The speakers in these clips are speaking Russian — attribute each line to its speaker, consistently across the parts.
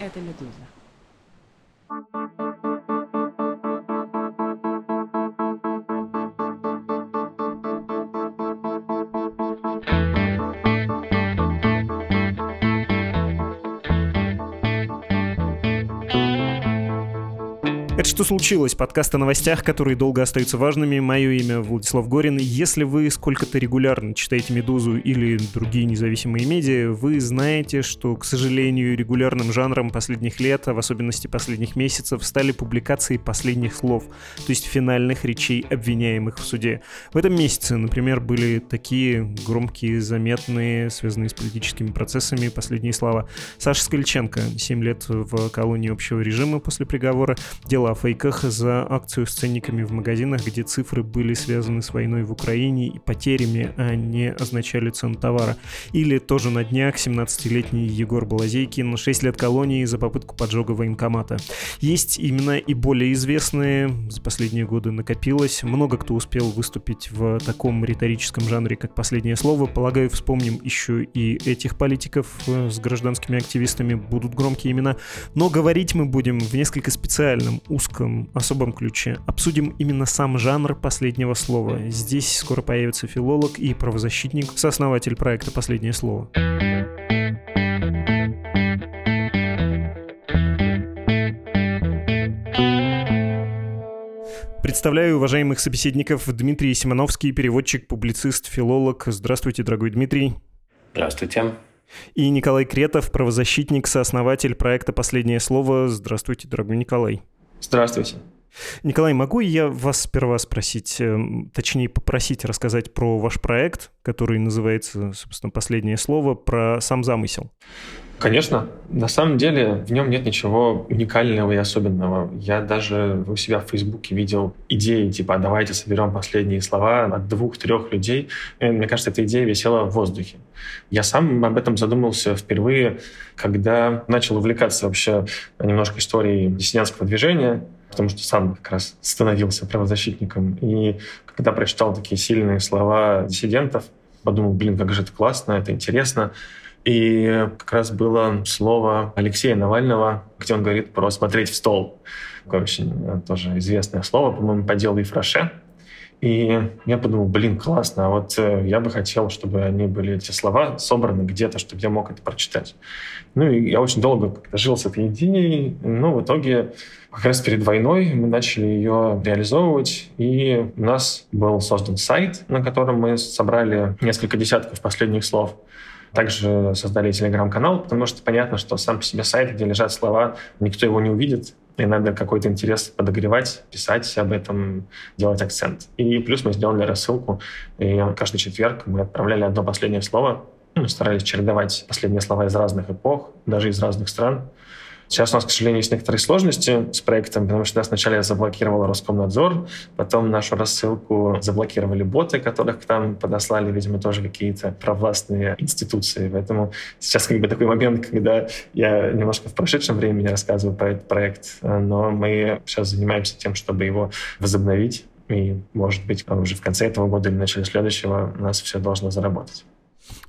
Speaker 1: это «Медуза».
Speaker 2: Это случилось?» Подкаст о новостях, которые долго остаются важными. Мое имя Владислав Горин. Если вы сколько-то регулярно читаете «Медузу» или другие независимые медиа, вы знаете, что, к сожалению, регулярным жанром последних лет, а в особенности последних месяцев, стали публикации последних слов, то есть финальных речей обвиняемых в суде. В этом месяце, например, были такие громкие, заметные, связанные с политическими процессами последние слова. Саша Скальченко, 7 лет в колонии общего режима после приговора, дело о фейках за акцию с ценниками в магазинах, где цифры были связаны с войной в Украине и потерями, а не означали цену товара. Или тоже на днях 17-летний Егор Балазейкин, 6 лет колонии за попытку поджога военкомата. Есть имена и более известные, за последние годы накопилось. Много кто успел выступить в таком риторическом жанре, как «Последнее слово». Полагаю, вспомним еще и этих политиков э, с гражданскими активистами, будут громкие имена. Но говорить мы будем в несколько специальном, узком, особом ключе. Обсудим именно сам жанр последнего слова. Здесь скоро появится филолог и правозащитник, сооснователь проекта «Последнее слово». Представляю уважаемых собеседников Дмитрий Симоновский, переводчик, публицист, филолог. Здравствуйте, дорогой Дмитрий.
Speaker 3: Здравствуйте.
Speaker 2: И Николай Кретов, правозащитник, сооснователь проекта «Последнее слово». Здравствуйте, дорогой Николай.
Speaker 4: Здравствуйте.
Speaker 2: Николай, могу я вас сперва спросить, эм, точнее попросить рассказать про ваш проект, который называется, собственно, «Последнее слово», про сам замысел?
Speaker 4: Конечно. На самом деле в нем нет ничего уникального и особенного. Я даже у себя в Фейсбуке видел идеи типа «А «давайте соберем последние слова от двух-трех людей». И мне кажется, эта идея висела в воздухе. Я сам об этом задумался впервые, когда начал увлекаться вообще немножко историей диссидентского движения, потому что сам как раз становился правозащитником. И когда прочитал такие сильные слова диссидентов, подумал, блин, как же это классно, это интересно. И как раз было слово Алексея Навального, где он говорит про «смотреть в стол». Такое очень э, тоже известное слово, по-моему, по делу Ефраше. И я подумал, блин, классно, а вот э, я бы хотел, чтобы они были, эти слова, собраны где-то, чтобы я мог это прочитать. Ну и я очень долго жил с этой идеей, но в итоге как раз перед войной мы начали ее реализовывать, и у нас был создан сайт, на котором мы собрали несколько десятков последних слов. Также создали телеграм-канал, потому что понятно, что сам по себе сайт, где лежат слова, никто его не увидит, и надо какой-то интерес подогревать, писать об этом, делать акцент. И плюс мы сделали рассылку, и каждый четверг мы отправляли одно последнее слово, ну, старались чередовать последние слова из разных эпох, даже из разных стран. Сейчас у нас, к сожалению, есть некоторые сложности с проектом, потому что нас вначале заблокировал Роскомнадзор, потом нашу рассылку заблокировали боты, которых к нам подослали, видимо, тоже какие-то провластные институции. Поэтому сейчас как бы такой момент, когда я немножко в прошедшем времени рассказываю про этот проект, но мы сейчас занимаемся тем, чтобы его возобновить. И, может быть, уже в конце этого года или начале следующего у нас все должно заработать.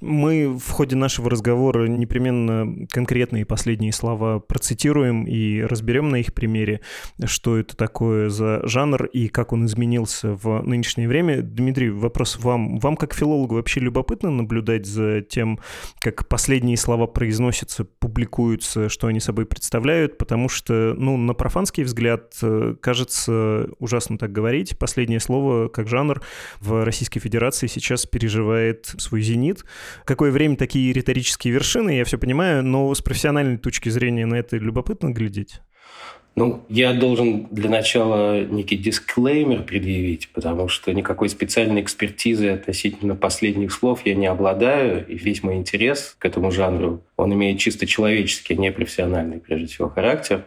Speaker 2: Мы в ходе нашего разговора непременно конкретные последние слова процитируем и разберем на их примере, что это такое за жанр и как он изменился в нынешнее время. Дмитрий, вопрос вам. Вам как филологу вообще любопытно наблюдать за тем, как последние слова произносятся, публикуются, что они собой представляют? Потому что, ну, на профанский взгляд, э, кажется ужасно так говорить. Последнее слово как жанр в Российской Федерации сейчас переживает свой зенит какое время такие риторические вершины, я все понимаю, но с профессиональной точки зрения на это любопытно глядеть.
Speaker 3: Ну, я должен для начала некий дисклеймер предъявить, потому что никакой специальной экспертизы относительно последних слов я не обладаю, и весь мой интерес к этому жанру, он имеет чисто человеческий, не профессиональный, прежде всего, характер.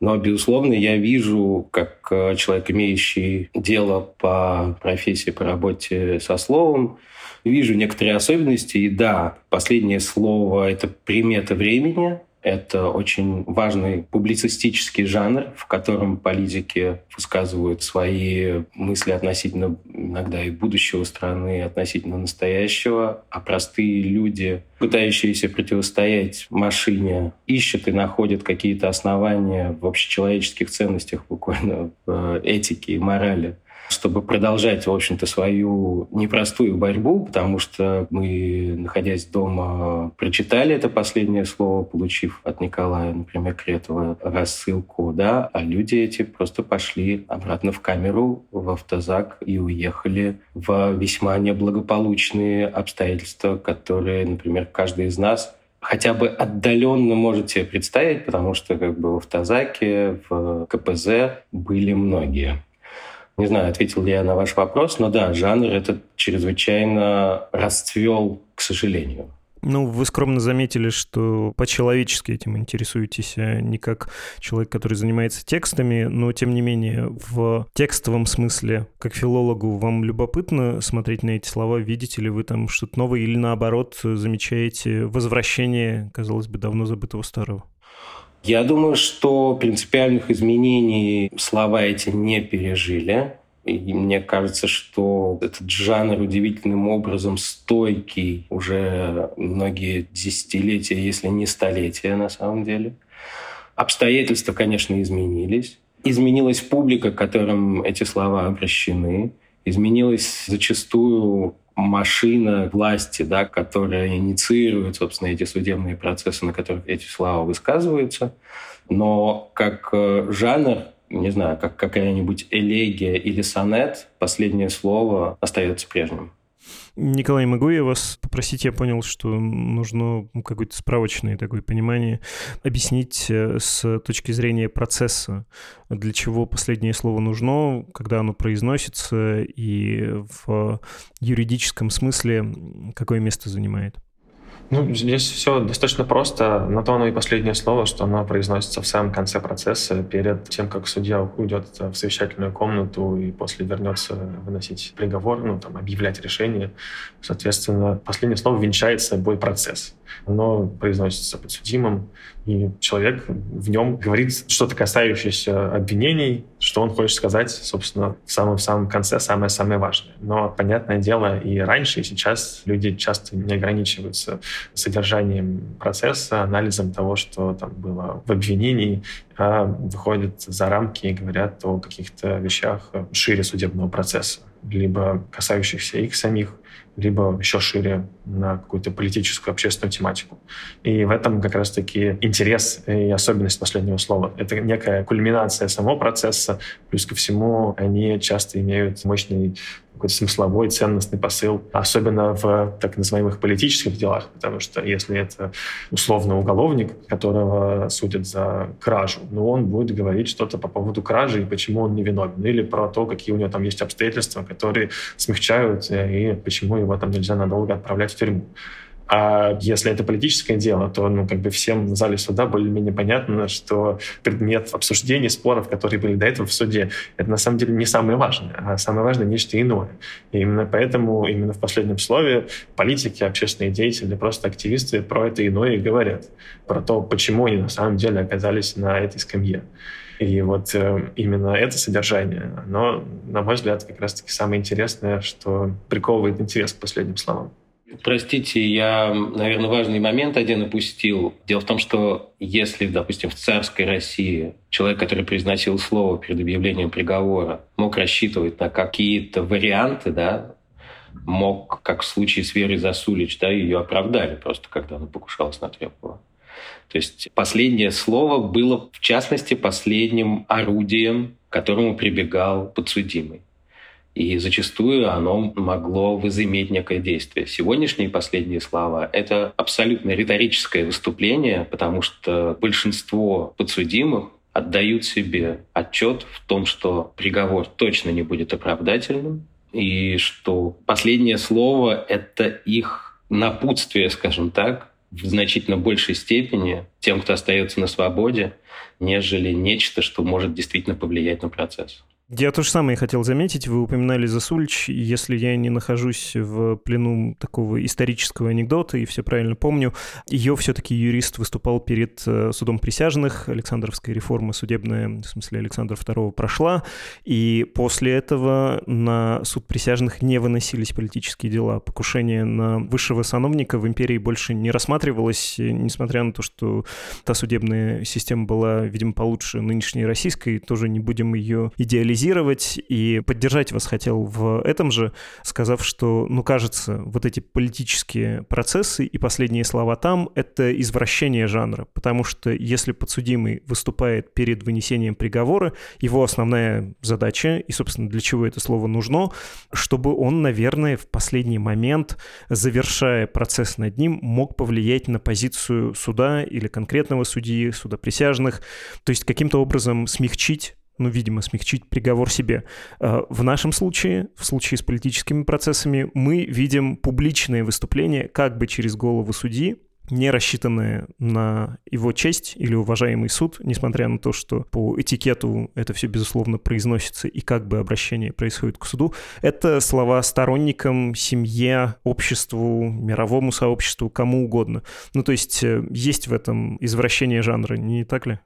Speaker 3: Но, безусловно, я вижу, как э, человек, имеющий дело по профессии, по работе со словом, вижу некоторые особенности. И да, последнее слово – это примета времени. Это очень важный публицистический жанр, в котором политики высказывают свои мысли относительно иногда и будущего страны, относительно настоящего, а простые люди, пытающиеся противостоять машине, ищут и находят какие-то основания в общечеловеческих ценностях, буквально в этике и морали чтобы продолжать, в общем-то, свою непростую борьбу, потому что мы, находясь дома, прочитали это последнее слово, получив от Николая, например, Кретова рассылку, да, а люди эти просто пошли обратно в камеру, в автозак и уехали в весьма неблагополучные обстоятельства, которые, например, каждый из нас хотя бы отдаленно можете представить, потому что как бы в автозаке, в КПЗ были многие. Не знаю, ответил ли я на ваш вопрос, но да, жанр этот чрезвычайно расцвел, к сожалению.
Speaker 2: Ну, вы скромно заметили, что по-человечески этим интересуетесь, а не как человек, который занимается текстами, но, тем не менее, в текстовом смысле, как филологу, вам любопытно смотреть на эти слова? Видите ли вы там что-то новое или, наоборот, замечаете возвращение, казалось бы, давно забытого старого?
Speaker 3: Я думаю, что принципиальных изменений слова эти не пережили. И мне кажется, что этот жанр удивительным образом стойкий уже многие десятилетия, если не столетия на самом деле. Обстоятельства, конечно, изменились. Изменилась публика, к которым эти слова обращены. Изменилась зачастую машина власти, да, которая инициирует, собственно, эти судебные процессы, на которых эти слова высказываются. Но как э, жанр, не знаю, как какая-нибудь элегия или сонет, последнее слово остается прежним.
Speaker 2: Николай, могу я вас попросить, я понял, что нужно какое-то справочное такое понимание объяснить э, с точки зрения процесса, для чего последнее слово нужно, когда оно произносится и в юридическом смысле какое место занимает.
Speaker 4: Ну, здесь все достаточно просто. На то оно и последнее слово, что оно произносится в самом конце процесса, перед тем, как судья уйдет в совещательную комнату и после вернется выносить приговор, ну, там, объявлять решение. Соответственно, последнее слово венчает собой процесс. Оно произносится подсудимым, и человек в нем говорит что-то касающееся обвинений, что он хочет сказать, собственно, в самом-самом конце самое-самое важное. Но, понятное дело, и раньше, и сейчас люди часто не ограничиваются содержанием процесса, анализом того, что там было в обвинении, а выходят за рамки и говорят о каких-то вещах шире судебного процесса, либо касающихся их самих, либо еще шире на какую-то политическую, общественную тематику. И в этом как раз-таки интерес и особенность последнего слова. Это некая кульминация самого процесса, плюс ко всему они часто имеют мощный какой-то смысловой, ценностный посыл, особенно в так называемых политических делах, потому что если это условно уголовник, которого судят за кражу, ну, он будет говорить что-то по поводу кражи и почему он не виновен, или про то, какие у него там есть обстоятельства, которые смягчают, и почему его там нельзя надолго отправлять в тюрьму. А если это политическое дело, то ну, как бы всем в зале суда более-менее понятно, что предмет обсуждений, споров, которые были до этого в суде, это на самом деле не самое важное, а самое важное нечто иное. И именно поэтому именно в последнем слове политики, общественные деятели, просто активисты про это иное говорят. Про то, почему они на самом деле оказались на этой скамье. И вот э, именно это содержание, оно, на мой взгляд, как раз-таки самое интересное, что приковывает интерес к последним словам.
Speaker 3: Простите, я, наверное, важный момент один упустил. Дело в том, что если, допустим, в царской России человек, который произносил слово перед объявлением приговора, мог рассчитывать на какие-то варианты, да, мог, как в случае с Верой Засулич, да, ее оправдали просто, когда она покушалась на Трепова. То есть последнее слово было, в частности, последним орудием, к которому прибегал подсудимый и зачастую оно могло возыметь некое действие. Сегодняшние последние слова — это абсолютно риторическое выступление, потому что большинство подсудимых отдают себе отчет в том, что приговор точно не будет оправдательным, и что последнее слово — это их напутствие, скажем так, в значительно большей степени тем, кто остается на свободе, нежели нечто, что может действительно повлиять на процесс.
Speaker 2: Я то же самое хотел заметить. Вы упоминали Засульч. Если я не нахожусь в плену такого исторического анекдота и все правильно помню, ее все-таки юрист выступал перед э, судом присяжных. Александровская реформа судебная, в смысле Александра II, прошла. И после этого на суд присяжных не выносились политические дела. Покушение на высшего сановника в империи больше не рассматривалось, несмотря на то, что та судебная система была, видимо, получше нынешней российской. Тоже не будем ее идеализировать анализировать и поддержать вас хотел в этом же, сказав, что, ну, кажется, вот эти политические процессы и последние слова там — это извращение жанра, потому что если подсудимый выступает перед вынесением приговора, его основная задача, и, собственно, для чего это слово нужно, чтобы он, наверное, в последний момент, завершая процесс над ним, мог повлиять на позицию суда или конкретного судьи, суда присяжных, то есть каким-то образом смягчить ну, видимо, смягчить приговор себе. Э, в нашем случае, в случае с политическими процессами, мы видим публичные выступления как бы через голову судьи, не рассчитанные на его честь или уважаемый суд, несмотря на то, что по этикету это все, безусловно, произносится и как бы обращение происходит к суду, это слова сторонникам, семье, обществу, мировому сообществу, кому угодно. Ну, то есть э, есть в этом извращение жанра, не так ли?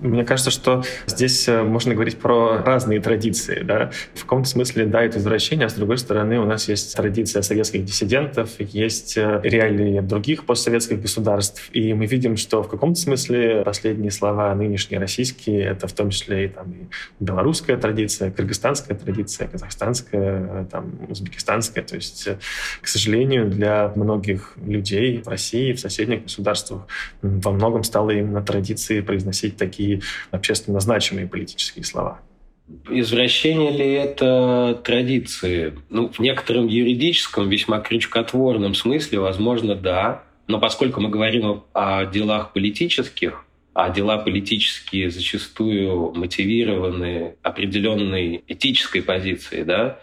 Speaker 4: Мне кажется, что здесь э, можно говорить про разные традиции. Да? В каком-то смысле, да, это извращение, а с другой стороны у нас есть традиция советских диссидентов, есть э, реалии других постсоветских государств, и мы видим, что в каком-то смысле последние слова нынешние российские, это в том числе и, там, и белорусская традиция, кыргызстанская традиция, казахстанская, там, узбекистанская. То есть, э, к сожалению, для многих людей в России, в соседних государствах во многом стало именно традицией произносить такие такие общественно значимые политические слова.
Speaker 3: Извращение ли это традиции? Ну, в некотором юридическом, весьма крючкотворном смысле, возможно, да. Но поскольку мы говорим о делах политических, а дела политические зачастую мотивированы определенной этической позицией, да,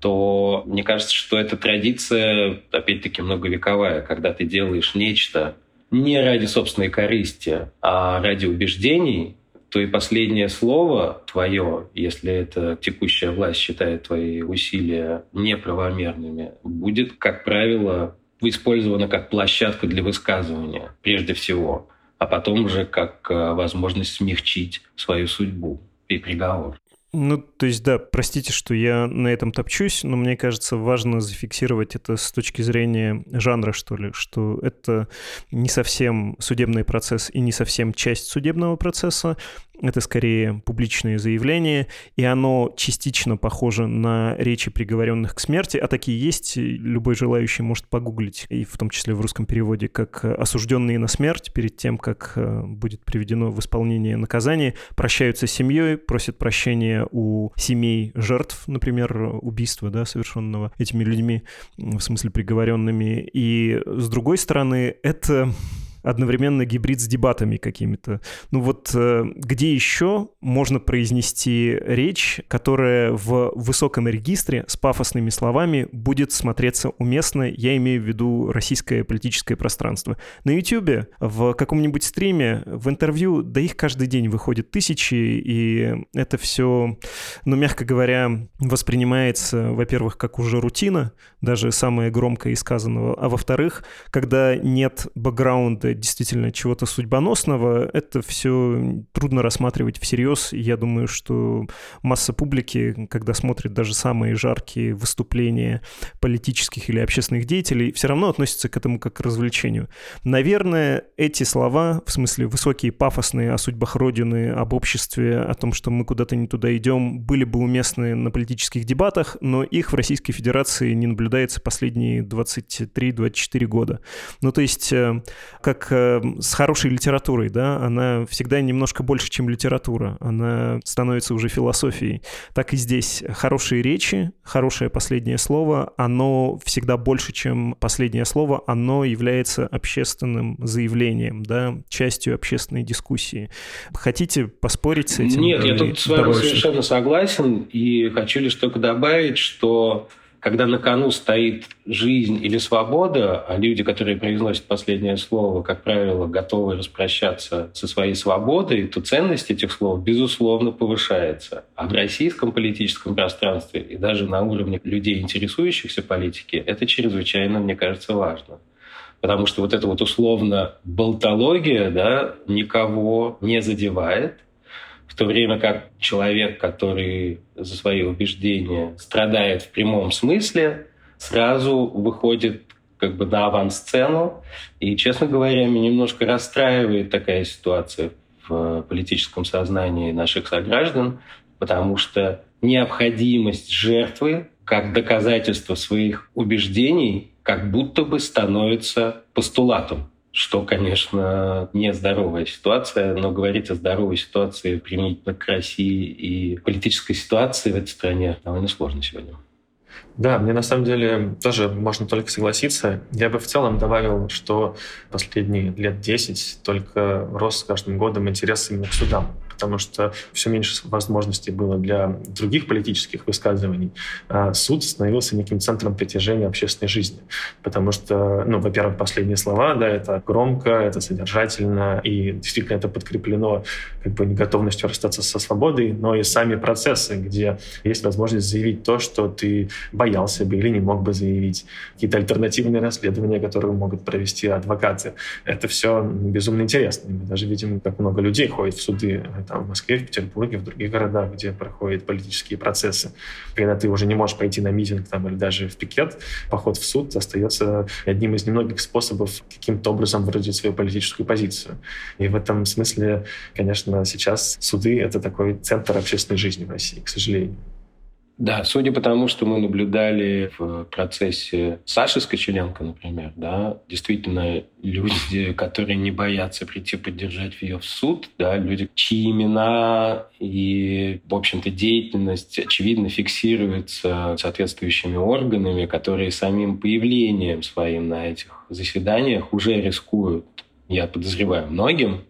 Speaker 3: то мне кажется, что эта традиция, опять-таки, многовековая, когда ты делаешь нечто, не ради собственной корысти, а ради убеждений, то и последнее слово твое, если это текущая власть считает твои усилия неправомерными, будет, как правило, использовано как площадка для высказывания, прежде всего, а потом уже как э, возможность смягчить свою судьбу и приговор.
Speaker 2: Ну, то есть, да, простите, что я на этом топчусь, но мне кажется, важно зафиксировать это с точки зрения жанра, что ли, что это не совсем судебный процесс и не совсем часть судебного процесса, это скорее публичное заявление, и оно частично похоже на речи приговоренных к смерти, а такие есть, любой желающий может погуглить, и в том числе в русском переводе, как осужденные на смерть перед тем, как э, будет приведено в исполнение наказание, прощаются с семьей, просят прощения у семей жертв, например, убийства, да, совершенного этими людьми, в смысле приговоренными. И с другой стороны, это одновременно гибрид с дебатами какими-то. Ну вот э, где еще можно произнести речь, которая в высоком регистре с пафосными словами будет смотреться уместно, я имею в виду российское политическое пространство. На YouTube, в каком-нибудь стриме, в интервью, да их каждый день выходит тысячи, и это все, ну, мягко говоря, воспринимается, во-первых, как уже рутина, даже самое громкое из сказанного, а во-вторых, когда нет бэкграунда действительно чего-то судьбоносного, это все трудно рассматривать всерьез. Я думаю, что масса публики, когда смотрит даже самые жаркие выступления политических или общественных деятелей, все равно относится к этому как к развлечению. Наверное, эти слова, в смысле высокие, пафосные о судьбах Родины, об обществе, о том, что мы куда-то не туда идем, были бы уместны на политических дебатах, но их в Российской Федерации не наблюдается последние 23-24 года. Ну, то есть, э, как как э, с хорошей литературой, да, она всегда немножко больше, чем литература, она становится уже философией. Так и здесь хорошие речи, хорошее последнее слово, оно всегда больше, чем последнее слово, оно является общественным заявлением, да, частью общественной дискуссии. Хотите поспорить с этим?
Speaker 3: Нет, я тут с вами совершенно согласен, и хочу лишь только добавить, что когда на кону стоит жизнь или свобода, а люди, которые произносят последнее слово, как правило, готовы распрощаться со своей свободой, то ценность этих слов, безусловно, повышается. А в российском политическом пространстве и даже на уровне людей, интересующихся политикой, это чрезвычайно, мне кажется, важно. Потому что вот эта вот условно болтология да, никого не задевает – в то время как человек, который за свои убеждения страдает в прямом смысле, сразу выходит как бы на авансцену. И, честно говоря, меня немножко расстраивает такая ситуация в политическом сознании наших сограждан, потому что необходимость жертвы как доказательство своих убеждений как будто бы становится постулатом что, конечно, не здоровая ситуация, но говорить о здоровой ситуации применительно к России и политической ситуации в этой стране довольно сложно сегодня.
Speaker 4: Да, мне на самом деле тоже можно только согласиться. Я бы в целом добавил, что последние лет 10 только рос с каждым годом интерес именно к судам потому что все меньше возможностей было для других политических высказываний. А суд становился неким центром притяжения общественной жизни, потому что, ну, во-первых, последние слова, да, это громко, это содержательно, и действительно это подкреплено как бы готовностью расстаться со свободой, но и сами процессы, где есть возможность заявить то, что ты боялся бы или не мог бы заявить, какие-то альтернативные расследования, которые могут провести адвокаты. Это все безумно интересно. Мы даже видим, как много людей ходит в суды там, в Москве, в Петербурге, в других городах, где проходят политические процессы. Когда ты уже не можешь пойти на митинг там, или даже в пикет, поход в суд остается одним из немногих способов каким-то образом выразить свою политическую позицию. И в этом смысле, конечно, сейчас суды — это такой центр общественной жизни в России, к сожалению.
Speaker 3: Да, судя по тому, что мы наблюдали в процессе Саши Скочеленко, например, да, действительно люди, которые не боятся прийти поддержать ее в суд, да, люди, чьи имена и, в общем-то, деятельность очевидно фиксируются соответствующими органами, которые самим появлением своим на этих заседаниях уже рискуют, я подозреваю, многим.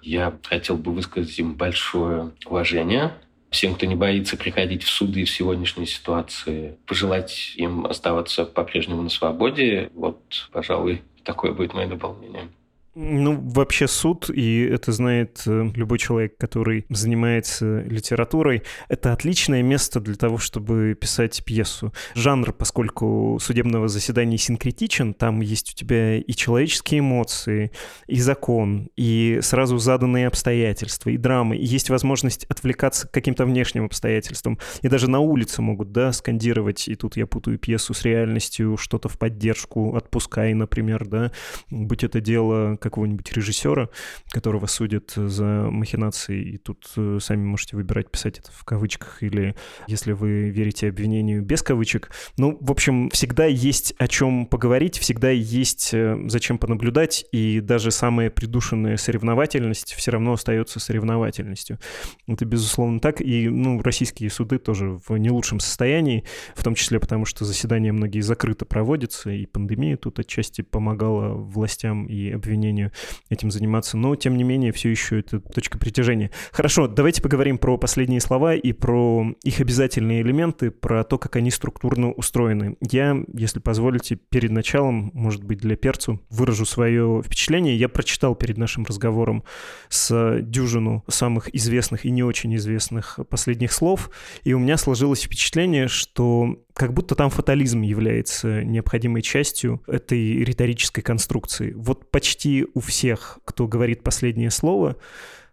Speaker 3: Я хотел бы высказать им большое уважение всем, кто не боится приходить в суды в сегодняшней ситуации, пожелать им оставаться по-прежнему на свободе. Вот, пожалуй, такое будет мое дополнение.
Speaker 2: Ну, вообще суд, и это знает э, любой человек, который занимается литературой, это отличное место для того, чтобы писать пьесу. Жанр, поскольку судебного заседания синкретичен, там есть у тебя и человеческие эмоции, и закон, и сразу заданные обстоятельства, и драмы, и есть возможность отвлекаться к каким-то внешним обстоятельствам. И даже на улице могут, да, скандировать, и тут я путаю пьесу с реальностью, что-то в поддержку, отпускай, например, да, будь это дело какого-нибудь режиссера, которого судят за махинации, и тут э, сами можете выбирать, писать это в кавычках или, если вы верите обвинению, без кавычек. Ну, в общем, всегда есть о чем поговорить, всегда есть э, зачем понаблюдать, и даже самая придушенная соревновательность все равно остается соревновательностью. Это, безусловно, так. И, ну, российские суды тоже в не лучшем состоянии, в том числе потому, что заседания многие закрыто проводятся, и пандемия тут отчасти помогала властям и обвинениям мнению, этим заниматься. Но, тем не менее, все еще это точка притяжения. Хорошо, давайте поговорим про последние слова и про их обязательные элементы, про то, как они структурно устроены. Я, если позволите, перед началом, может быть, для перцу, выражу свое впечатление. Я прочитал перед нашим разговором с дюжину самых известных и не очень известных последних слов, и у меня сложилось впечатление, что как будто там фатализм является необходимой частью этой риторической конструкции. Вот почти у всех, кто говорит последнее слово,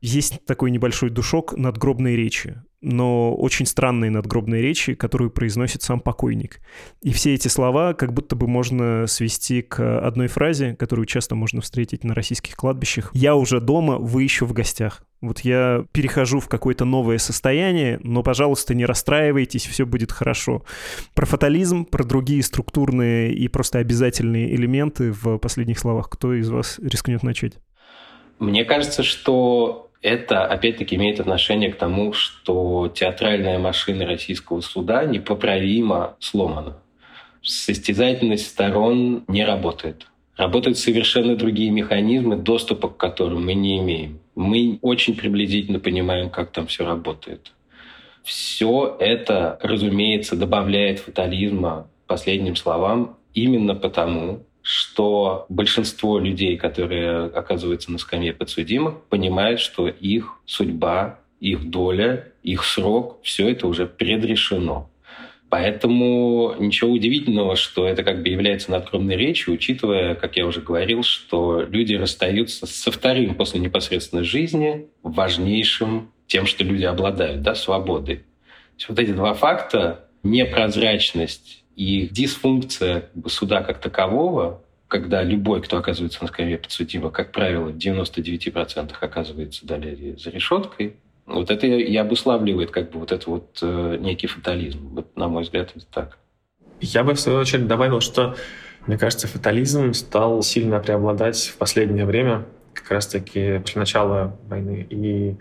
Speaker 2: есть такой небольшой душок надгробной речи, но очень странной надгробной речи, которую произносит сам покойник. И все эти слова как будто бы можно свести к одной фразе, которую часто можно встретить на российских кладбищах. «Я уже дома, вы еще в гостях». Вот я перехожу в какое-то новое состояние, но, пожалуйста, не расстраивайтесь, все будет хорошо. Про фатализм, про другие структурные и просто обязательные элементы в последних словах. Кто из вас рискнет начать?
Speaker 3: Мне кажется, что это, опять-таки, имеет отношение к тому, что театральная машина российского суда непоправимо сломана. Состязательность сторон не работает. Работают совершенно другие механизмы, доступа к которым мы не имеем. Мы очень приблизительно понимаем, как там все работает. Все это, разумеется, добавляет фатализма последним словам именно потому, что большинство людей, которые оказываются на скамье подсудимых, понимают, что их судьба, их доля, их срок, все это уже предрешено. Поэтому ничего удивительного, что это как бы является надгробной речью, учитывая, как я уже говорил, что люди расстаются со вторым после непосредственной жизни важнейшим тем, что люди обладают, да, свободой. То есть вот эти два факта, непрозрачность и дисфункция суда как такового, когда любой, кто оказывается на скамье подсудимого, как правило, в 99% оказывается далее за решеткой, вот это и обуславливает как бы вот это вот э, некий фатализм. Вот, на мой взгляд, это так.
Speaker 4: Я бы, в свою очередь, добавил, что, мне кажется, фатализм стал сильно преобладать в последнее время, как раз-таки после начала войны. И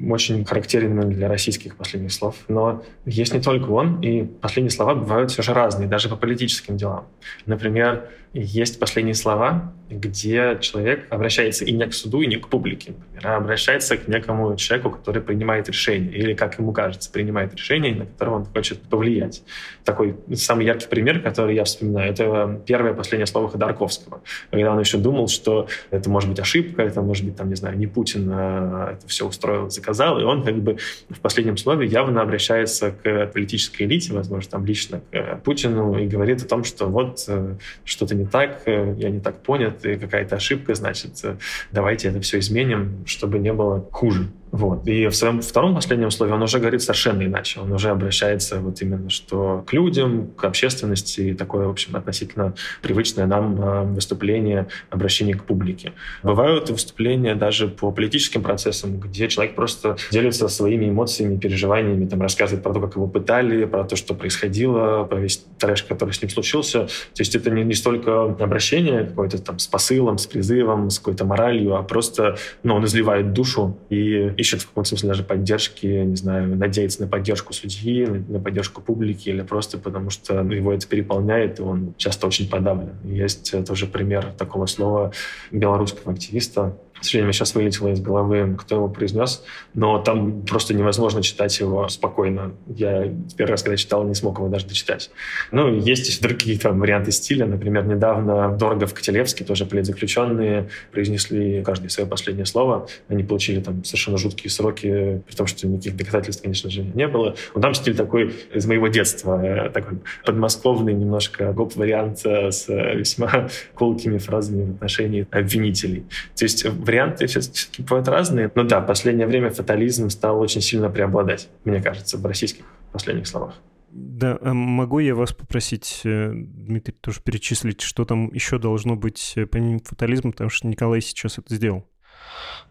Speaker 4: очень характерен для российских последних слов. Но есть не только он, и последние слова бывают все же разные, даже по политическим делам. Например, есть последние слова, где человек обращается и не к суду, и не к публике, например, а обращается к некому человеку, который принимает решение, или, как ему кажется, принимает решение, на которое он хочет повлиять. Такой самый яркий пример, который я вспоминаю, это первое последнее слово Ходорковского, когда он еще думал, что это может быть ошибка, это может быть, там, не знаю, не Путин а это все устроил, заказал, и он как бы в последнем слове явно обращается к политической элите, возможно, там лично к Путину, и говорит о том, что вот э, что-то не не так, э, я не так понят, и какая-то ошибка, значит, э, давайте это все изменим, чтобы не было хуже. Вот. И в своем втором последнем слове он уже говорит совершенно иначе. Он уже обращается вот именно что к людям, к общественности, и такое, в общем, относительно привычное нам а, выступление, обращение к публике. Бывают выступления даже по политическим процессам, где человек просто делится своими эмоциями, переживаниями, там, рассказывает про то, как его пытали, про то, что происходило, про весь трэш, который с ним случился. То есть это не, не столько обращение какое-то там с посылом, с призывом, с какой-то моралью, а просто ну, он изливает душу и ищет в каком-то смысле даже поддержки, не знаю, надеется на поддержку судьи, на, поддержку публики или просто потому, что его это переполняет, и он часто очень подавлен. Есть тоже пример такого слова белорусского активиста, к сожалению, сейчас вылетело из головы, кто его произнес, но там просто невозможно читать его спокойно. Я первый раз, когда читал, не смог его даже дочитать. Ну, есть еще другие там варианты стиля. Например, недавно Дорогов Котелевский, тоже политзаключенные, произнесли каждое свое последнее слово. Они получили там совершенно жуткие сроки, при том, что никаких доказательств, конечно же, не было. Но там стиль такой из моего детства, э, такой подмосковный немножко гоп-вариант э, с весьма колкими фразами в отношении обвинителей. То есть варианты все-таки бывают разные. Но да, в последнее время фатализм стал очень сильно преобладать, мне кажется, в российских последних словах.
Speaker 2: Да, а могу я вас попросить, э, Дмитрий, тоже перечислить, что там еще должно быть э, помимо фатализма, потому что Николай сейчас это сделал.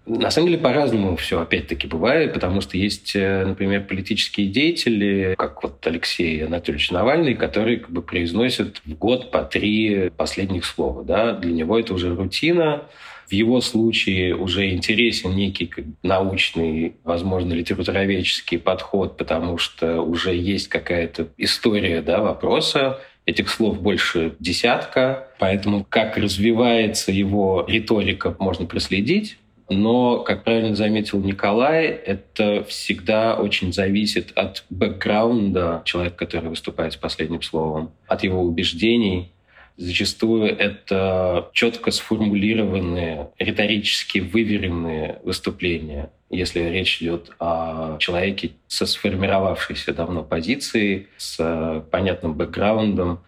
Speaker 3: На самом деле по-разному все опять-таки бывает, потому что есть, э, например, политические деятели, как вот Алексей Анатольевич Навальный, которые как бы произносят в год по три последних слова. Да? Для него это уже рутина, в его случае уже интересен некий научный, возможно, литературоведческий подход, потому что уже есть какая-то история да, вопроса, Этих слов больше десятка, поэтому как развивается его риторика, можно проследить. Но, как правильно заметил Николай, это всегда очень зависит от бэкграунда человека, который выступает с последним словом, от его убеждений, Зачастую это четко сформулированные, риторически выверенные выступления, если речь идет о человеке со сформировавшейся давно позицией, с понятным бэкграундом,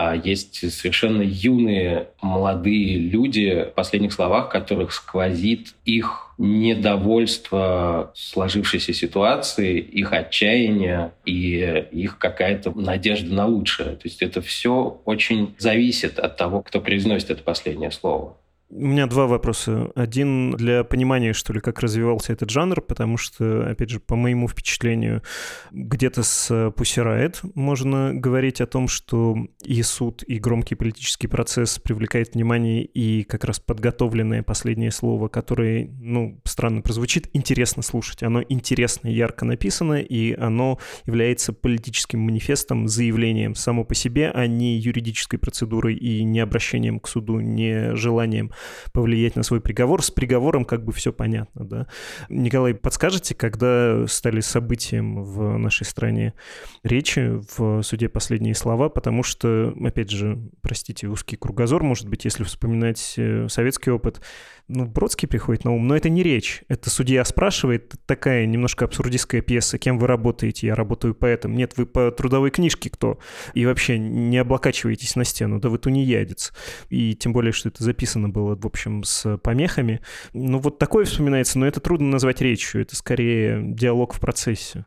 Speaker 3: а есть совершенно юные молодые люди, в последних словах которых сквозит их недовольство сложившейся ситуации, их отчаяние и их какая-то надежда на лучшее. То есть это все очень зависит от того, кто произносит это последнее слово.
Speaker 2: У меня два вопроса. Один для понимания, что ли, как развивался этот жанр, потому что, опять же, по моему впечатлению, где-то с Pussy Riot можно говорить о том, что и суд, и громкий политический процесс привлекает внимание, и как раз подготовленное последнее слово, которое, ну, странно прозвучит, интересно слушать. Оно интересно, ярко написано, и оно является политическим манифестом, заявлением само по себе, а не юридической процедурой и не обращением к суду, не желанием повлиять на свой приговор. С приговором как бы все понятно, да. Николай, подскажете, когда стали событием в нашей стране речи в суде «Последние слова», потому что, опять же, простите, узкий кругозор, может быть, если вспоминать э, советский опыт, ну, Бродский приходит на ум, но это не речь. Это судья спрашивает, такая немножко абсурдистская пьеса, кем вы работаете, я работаю поэтом. Нет, вы по трудовой книжке кто? И вообще не облокачиваетесь на стену, да вы тунеядец. И тем более, что это записано было, в общем, с помехами. Ну, вот такое вспоминается, но это трудно назвать речью, это скорее диалог в процессе.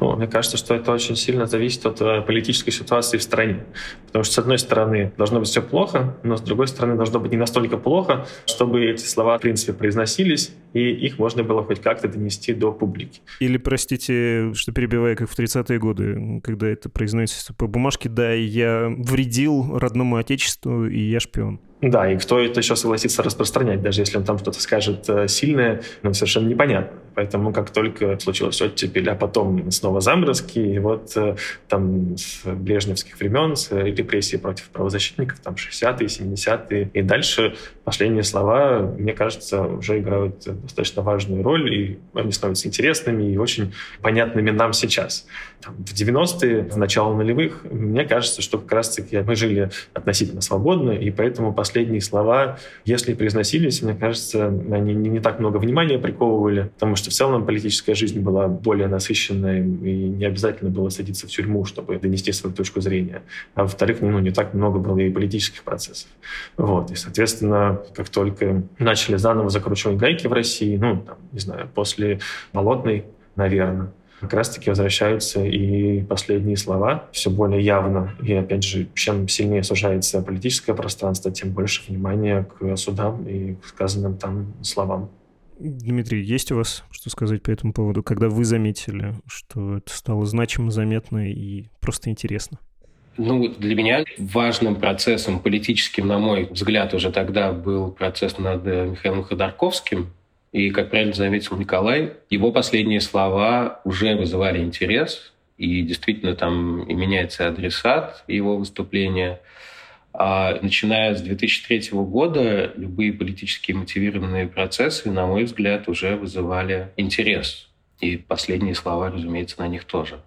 Speaker 4: Ну, мне кажется, что это очень сильно зависит от э, политической ситуации в стране. Потому что, с одной стороны, должно быть все плохо, но с другой стороны, должно быть не настолько плохо, чтобы эти слова, в принципе, произносились, и их можно было хоть как-то донести до публики.
Speaker 2: Или, простите, что перебивая, как в 30-е годы, когда это произносится по бумажке, да, я вредил родному отечеству, и я шпион.
Speaker 4: Да, и кто это еще согласится распространять, даже если он там что-то скажет э, сильное, ну, совершенно непонятно. Поэтому как только случилось оттепель, а потом снова заморозки, и вот э, там с брежневских времен, с репрессии против правозащитников, там 60-е, 70-е, и дальше последние слова, мне кажется, уже играют достаточно важную роль, и они становятся интересными и очень понятными нам сейчас. В 90-е, в начало нулевых, мне кажется, что как раз-таки мы жили относительно свободно, и поэтому последние слова, если произносились, мне кажется, они не, не так много внимания приковывали, потому что в целом политическая жизнь была более насыщенная, и не обязательно было садиться в тюрьму, чтобы донести свою точку зрения. А во-вторых, ну, не так много было и политических процессов. Вот. И, соответственно, как только начали заново закручивать гайки в России, ну, там, не знаю, после Болотной, наверное, как раз-таки возвращаются и последние слова все более явно. И опять же, чем сильнее сужается политическое пространство, тем больше внимания к судам и к сказанным там словам.
Speaker 2: Дмитрий, есть у вас что сказать по этому поводу, когда вы заметили, что это стало значимо, заметно и просто интересно?
Speaker 3: Ну, для меня важным процессом политическим, на мой взгляд, уже тогда был процесс над Михаилом Ходорковским, и, как правильно заметил Николай, его последние слова уже вызывали интерес, и действительно там и меняется адресат его выступления. А начиная с 2003 года любые политически мотивированные процессы, на мой взгляд, уже вызывали интерес. И последние слова, разумеется, на них тоже.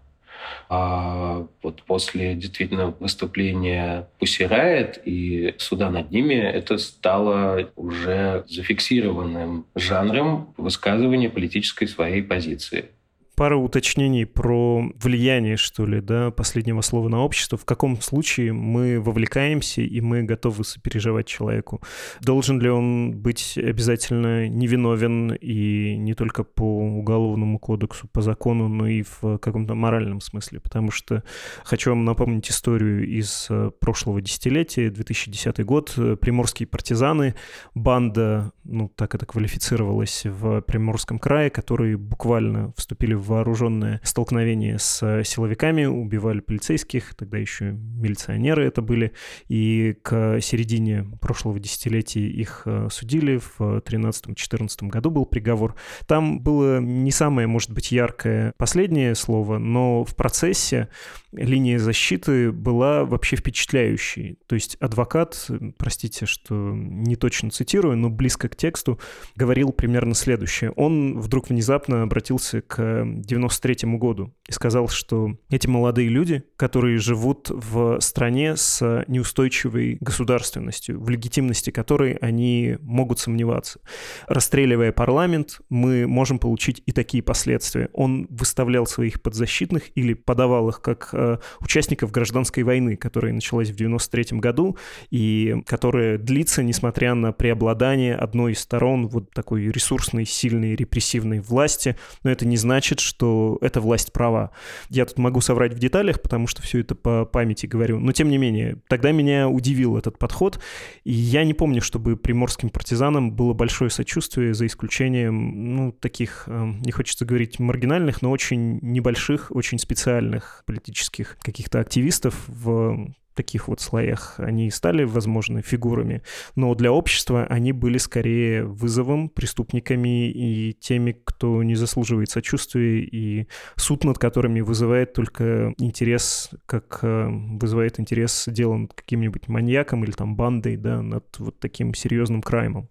Speaker 3: А вот после действительно выступления Pussy Riot и суда над ними это стало уже зафиксированным жанром высказывания политической своей позиции.
Speaker 2: Пара уточнений про влияние, что ли, да, последнего слова на общество. В каком случае мы вовлекаемся и мы готовы сопереживать человеку? Должен ли он быть обязательно невиновен и не только по уголовному кодексу, по закону, но и в каком-то моральном смысле? Потому что хочу вам напомнить историю из э, прошлого десятилетия, 2010 год. Приморские партизаны, банда, ну, так это квалифицировалось в Приморском крае, которые буквально вступили в вооруженное столкновение с силовиками, убивали полицейских, тогда еще милиционеры это были, и к середине прошлого десятилетия их э, судили, в 13-14 году был приговор. Там было не самое, может быть, яркое последнее слово, но в процессе линия защиты была вообще впечатляющей. То есть адвокат, простите, что не точно цитирую, но близко к тексту, говорил примерно следующее. Он вдруг внезапно обратился к 93 году и сказал, что эти молодые люди, которые живут в стране с неустойчивой государственностью, в легитимности которой они могут сомневаться. Расстреливая парламент, мы можем получить и такие последствия. Он выставлял своих подзащитных или подавал их как э, участников гражданской войны, которая началась в 93 году и которая длится, несмотря на преобладание одной из сторон вот такой ресурсной, сильной, репрессивной власти. Но это не значит, что эта власть права. Я тут могу соврать в деталях, потому что все это по памяти говорю. Но тем не менее, тогда меня удивил этот подход. И я не помню, чтобы приморским партизанам было большое сочувствие, за исключением, ну, таких, эм, не хочется говорить маргинальных, но очень небольших, очень специальных политических каких-то активистов в таких вот слоях они стали, возможно, фигурами, но для общества они были скорее вызовом, преступниками и теми, кто не заслуживает сочувствия, и суд над которыми вызывает только интерес, как э, вызывает интерес дело над каким-нибудь маньяком или там бандой, да, над вот таким серьезным краймом.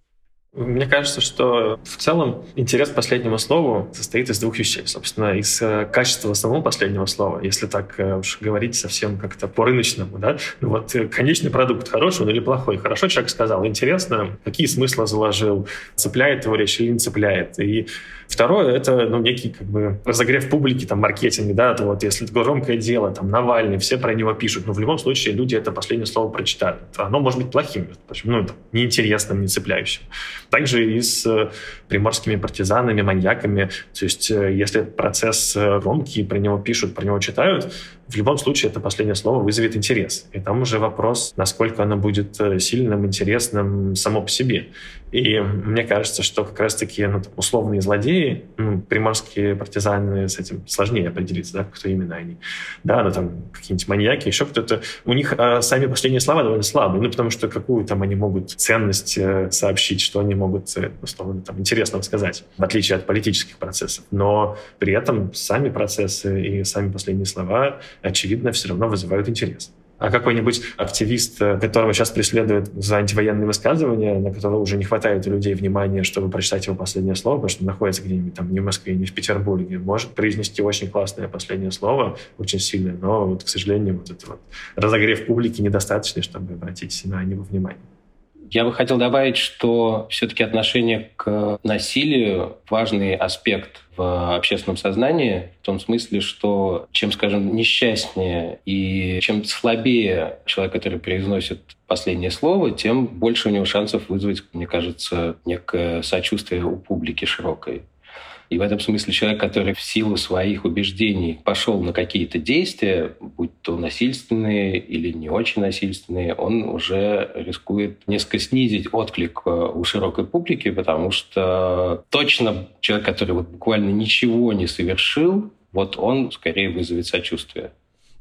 Speaker 4: Мне кажется, что в целом интерес к последнему слову состоит из двух вещей. Собственно, из э, качества самого последнего слова, если так э, уж говорить совсем как-то по-рыночному. Да? Ну вот э, конечный продукт хороший он или плохой. Хорошо человек сказал, интересно, какие смыслы заложил, цепляет его речь или не цепляет. И Второе — это ну, некий как бы разогрев публики, там, маркетинг, да, то вот если это громкое дело, там, Навальный, все про него пишут, но в любом случае люди это последнее слово прочитают. Оно может быть плохим, ну, неинтересным, не цепляющим. Также и с э, приморскими партизанами, маньяками, то есть э, если процесс э, громкий, про него пишут, про него читают, в любом случае это последнее слово вызовет интерес. И там уже вопрос, насколько оно будет сильным, интересным само по себе. И мне кажется, что как раз-таки ну, там, условные злодеи, ну, приморские партизаны с этим сложнее определиться, да, кто именно они. Да, ну там какие-нибудь маньяки, еще кто-то. У них а, сами последние слова довольно слабые, ну потому что какую там они могут ценность э, сообщить, что они могут, э, условно, там, интересного сказать, в отличие от политических процессов. Но при этом сами процессы и сами последние слова, очевидно, все равно вызывают интерес какой-нибудь активист, э, которого сейчас преследуют за антивоенные высказывания, на которого уже не хватает у людей внимания, чтобы прочитать его последнее слово, потому что он находится где-нибудь там не в Москве, не в Петербурге, может произнести очень классное последнее слово, очень сильное, но вот, к сожалению, вот этот вот разогрев публики недостаточный, чтобы обратить на него внимание.
Speaker 3: Я бы хотел добавить, что все-таки отношение к насилию – важный аспект в общественном сознании, в том смысле, что чем, скажем, несчастнее и чем слабее человек, который произносит последнее слово, тем больше у него шансов вызвать, мне кажется, некое сочувствие у публики широкой. И в этом смысле человек, который в силу своих убеждений пошел на какие-то действия, будь то насильственные или не очень насильственные, он уже рискует несколько снизить отклик э, у широкой публики, потому что точно человек, который вот буквально ничего не совершил, вот он скорее вызовет сочувствие.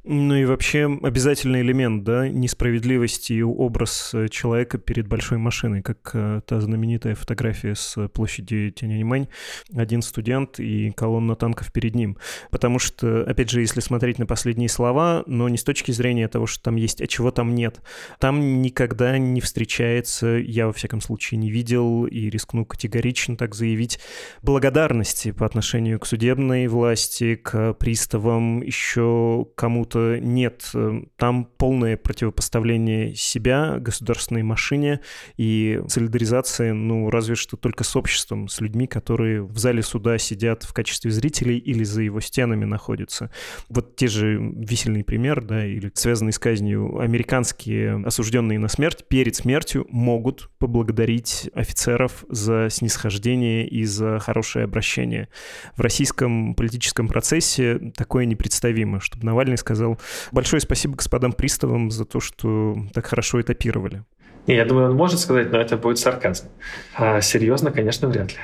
Speaker 2: Ну и вообще обязательный элемент, да, несправедливости и образ э, человека перед большой машиной, как э, та знаменитая фотография с площади Тяньаньмэнь, один студент и колонна танков перед ним. Потому что, опять же, если смотреть на последние слова, но не с точки зрения того, что там есть, а чего там нет, там никогда не встречается, я во всяком случае не видел и рискну категорично так заявить, благодарности по отношению к судебной власти, к приставам, еще кому-то что нет, э, там полное противопоставление себя государственной машине и солидаризация, ну, разве что только с обществом, с людьми, которые в зале суда сидят в качестве зрителей или за его стенами находятся. Вот те же висельный пример, да, или связанный с казнью, американские осужденные на смерть перед смертью могут поблагодарить офицеров за снисхождение и за хорошее обращение. В российском политическом процессе такое непредставимо, чтобы Навальный сказал, сказал. Большое спасибо господам приставам за то, что так хорошо этапировали.
Speaker 4: Не, я думаю, он может сказать, но это будет сарказм. А серьезно, конечно, вряд ли.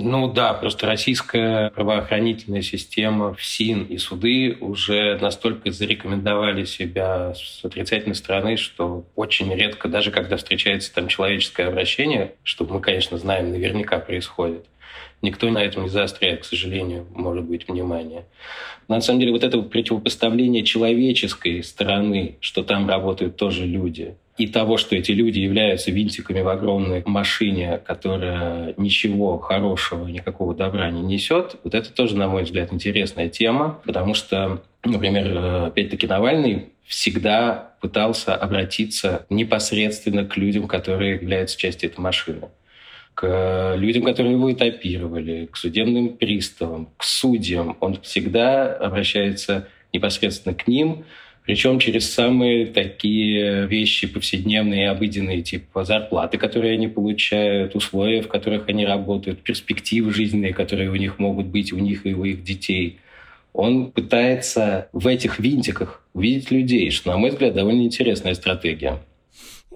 Speaker 3: Ну да, просто российская правоохранительная система, ФСИН и суды уже настолько зарекомендовали себя с отрицательной стороны, что очень редко, даже когда встречается там человеческое обращение, что мы, конечно, знаем, наверняка происходит, Никто на этом не заостряет, к сожалению, может быть, внимание. Но на самом деле вот это противопоставление человеческой стороны, что там работают тоже люди, и того, что эти люди являются винтиками в огромной машине, которая ничего хорошего, никакого добра не несет, вот это тоже, на мой взгляд, интересная тема, потому что, например, опять-таки Навальный всегда пытался обратиться непосредственно к людям, которые являются частью этой машины к людям, которые его этапировали, к судебным приставам, к судьям. Он всегда обращается непосредственно к ним, причем через самые такие вещи повседневные и обыденные, типа зарплаты, которые они получают, условия, в которых они работают, перспективы жизненные, которые у них могут быть, у них и у их детей. Он пытается в этих винтиках увидеть людей, что, на мой взгляд, довольно интересная стратегия.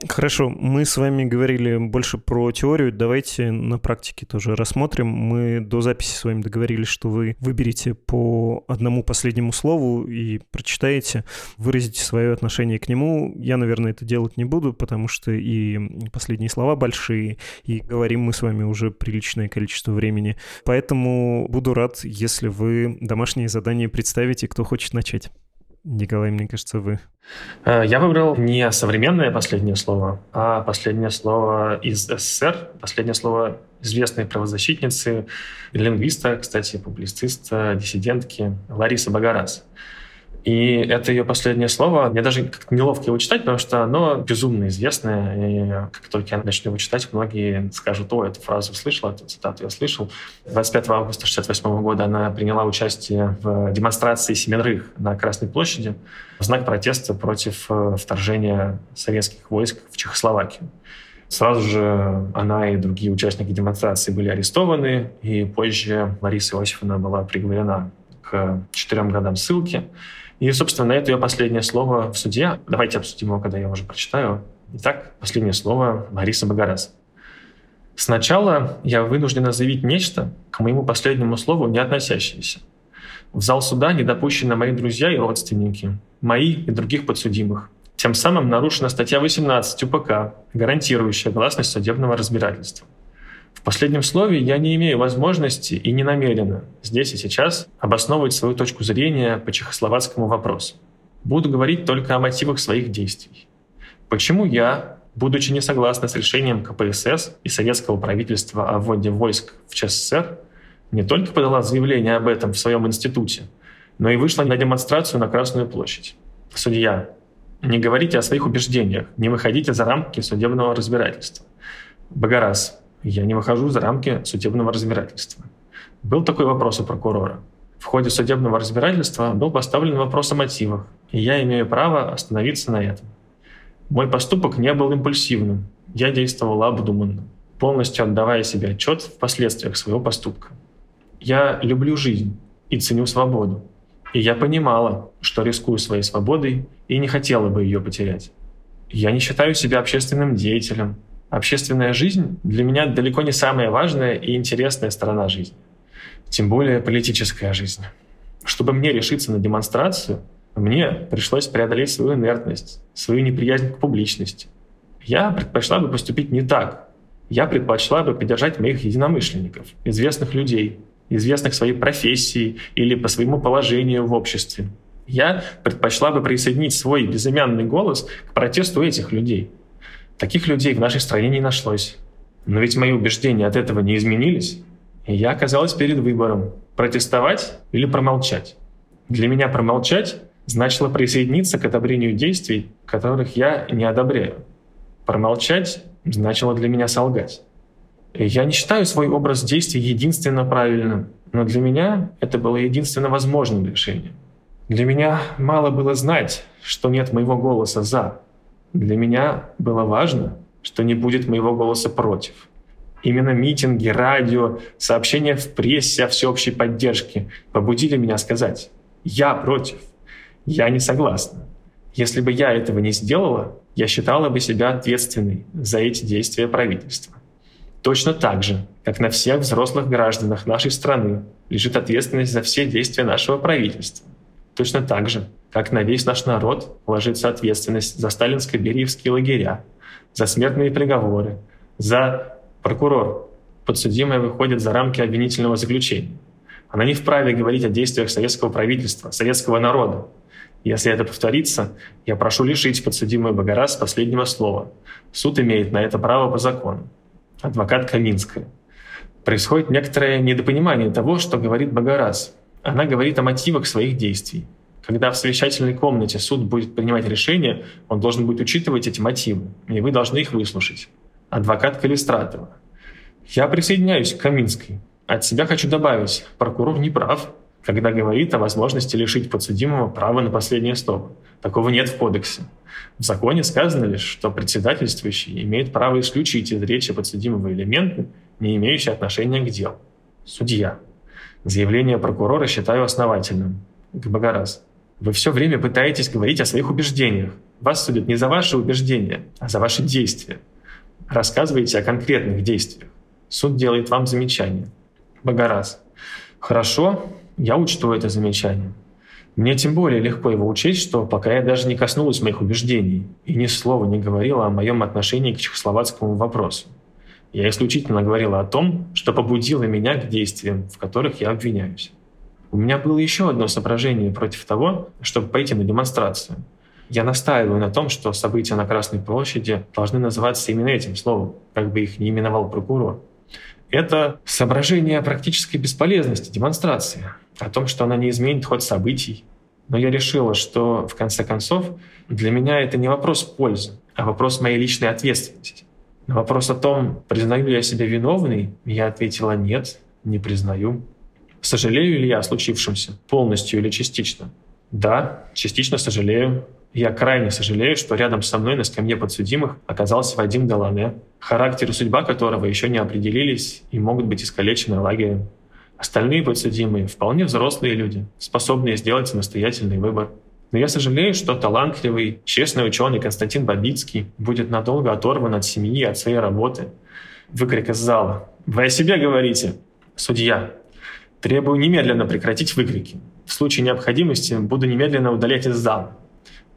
Speaker 2: Хорошо, мы с вами говорили больше про теорию, давайте на практике тоже рассмотрим. Мы до записи с вами договорились, что вы выберете по одному последнему слову и прочитаете, выразите свое отношение к нему. Я, наверное, это делать не буду, потому что и последние слова большие, и говорим мы с вами уже приличное количество времени. Поэтому буду рад, если вы домашние задания представите, кто хочет начать. Николай, мне кажется, вы.
Speaker 4: Э, я выбрал не современное последнее слово, а последнее слово из СССР, последнее слово известной правозащитницы, лингвиста, кстати, публициста, диссидентки Ларисы Багарас. И это ее последнее слово. Мне даже как-то неловко его читать, потому что оно безумно известное. И как только я начну его читать, многие скажут, о, эту фразу слышал, эту цитату я слышал. 25 августа 1968 года она приняла участие в демонстрации семерых на Красной площади в знак протеста против э, вторжения советских войск в Чехословакию. Сразу же она и другие участники демонстрации были арестованы, и позже Лариса Иосифовна была приговорена к четырем годам ссылки. И, собственно, на это ее последнее слово в суде. Давайте обсудим его, когда я уже прочитаю. Итак, последнее слово Лариса Багарас. Сначала я вынуждена заявить нечто, к моему последнему слову не относящееся. В зал суда не допущены мои друзья и родственники, мои и других подсудимых. Тем самым нарушена статья 18 УПК, гарантирующая гласность судебного разбирательства. В последнем слове я не имею возможности и не намерена здесь и сейчас обосновывать свою точку зрения по чехословацкому вопросу. Буду говорить только о мотивах своих действий. Почему я, будучи не согласна с решением КПСС и советского правительства о вводе войск в ЧССР, не только подала заявление об этом в своем институте, но и вышла на демонстрацию на Красную площадь. Судья, не говорите о своих убеждениях, не выходите за рамки судебного разбирательства. Багарас, я не выхожу за рамки судебного разбирательства. Был такой вопрос у прокурора. В ходе судебного разбирательства был поставлен вопрос о мотивах, и я имею право остановиться на этом. Мой поступок не был импульсивным, я действовал обдуманно, полностью отдавая себе отчет в последствиях своего поступка. Я люблю жизнь и ценю свободу, и я понимала, что рискую своей свободой и не хотела бы ее потерять. Я не считаю себя общественным деятелем, общественная жизнь для меня далеко не самая важная и интересная сторона жизни. Тем более политическая жизнь. Чтобы мне решиться на демонстрацию, мне пришлось преодолеть свою инертность, свою неприязнь к публичности. Я предпочла бы поступить не так. Я предпочла бы поддержать моих единомышленников, известных людей, известных своей профессией или по своему положению в обществе. Я предпочла бы присоединить свой безымянный голос к протесту этих людей – Таких людей в нашей стране не нашлось. Но ведь мои убеждения от этого не изменились, и я оказалась перед выбором – протестовать или промолчать. Для меня промолчать значило присоединиться к одобрению действий, которых я не одобряю. Промолчать значило для меня солгать. Я не считаю свой образ действий единственно правильным, но для меня это было единственно возможным решением. Для меня мало было знать, что нет моего голоса «за», для меня было важно, что не будет моего голоса против. Именно митинги, радио, сообщения в прессе о всеобщей поддержке побудили меня сказать «Я против, я не согласна». Если бы я этого не сделала, я считала бы себя ответственной за эти действия правительства. Точно так же, как на всех взрослых гражданах нашей страны лежит ответственность за все действия нашего правительства. Точно так же, как на весь наш народ ложится ответственность за сталинско-бериевские лагеря, за смертные приговоры, за прокурор. Подсудимая выходит за рамки обвинительного заключения. Она не вправе говорить о действиях советского правительства, советского народа. Если это повторится, я прошу лишить подсудимую Багарас последнего слова. Суд имеет на это право по закону. Адвокат Каминская. Происходит некоторое недопонимание того, что говорит Багарас. Она говорит о мотивах своих действий. Когда в совещательной комнате суд будет принимать решение, он должен будет учитывать эти мотивы, и вы должны их выслушать. Адвокат Калистратова. Я присоединяюсь к Каминской. От себя хочу добавить, прокурор не прав, когда говорит о возможности лишить подсудимого права на последнее слово. Такого нет в кодексе. В законе сказано лишь, что председательствующий имеет право исключить из речи подсудимого элементы, не имеющие отношения к делу. Судья. Заявление прокурора считаю основательным. Габагарас. Вы все время пытаетесь говорить о своих убеждениях. Вас судят не за ваши убеждения, а за ваши действия. Рассказываете о конкретных действиях. Суд делает вам замечание. Богораз. Хорошо, я учту это замечание. Мне тем более легко его учесть, что пока я даже не коснулась моих убеждений и ни слова не говорила о моем отношении к чехословацкому вопросу. Я исключительно говорила о том, что побудило меня к действиям, в которых я обвиняюсь. У меня было еще одно соображение против того, чтобы пойти на демонстрацию. Я настаиваю на том, что события на Красной площади должны называться именно этим словом, как бы их ни именовал прокурор. Это соображение о практической бесполезности демонстрации, о том, что она не изменит ход событий. Но я решила, что, в конце концов, для меня это не вопрос пользы, а вопрос моей личной ответственности. На вопрос о том, признаю ли я себя виновной, я ответила «нет, не признаю». Сожалею ли я о случившемся полностью или частично? Да, частично сожалею. Я крайне сожалею, что рядом со мной на скамье подсудимых оказался Вадим Далане, характер и судьба которого еще не определились и могут быть искалечены лагерем. Остальные подсудимые вполне взрослые люди, способные сделать самостоятельный выбор. Но я сожалею, что талантливый, честный ученый Константин Бабицкий будет надолго оторван от семьи от своей работы. Выкрик из зала. «Вы о себе говорите?» Судья. Требую немедленно прекратить выкрики. В случае необходимости буду немедленно удалять из зала.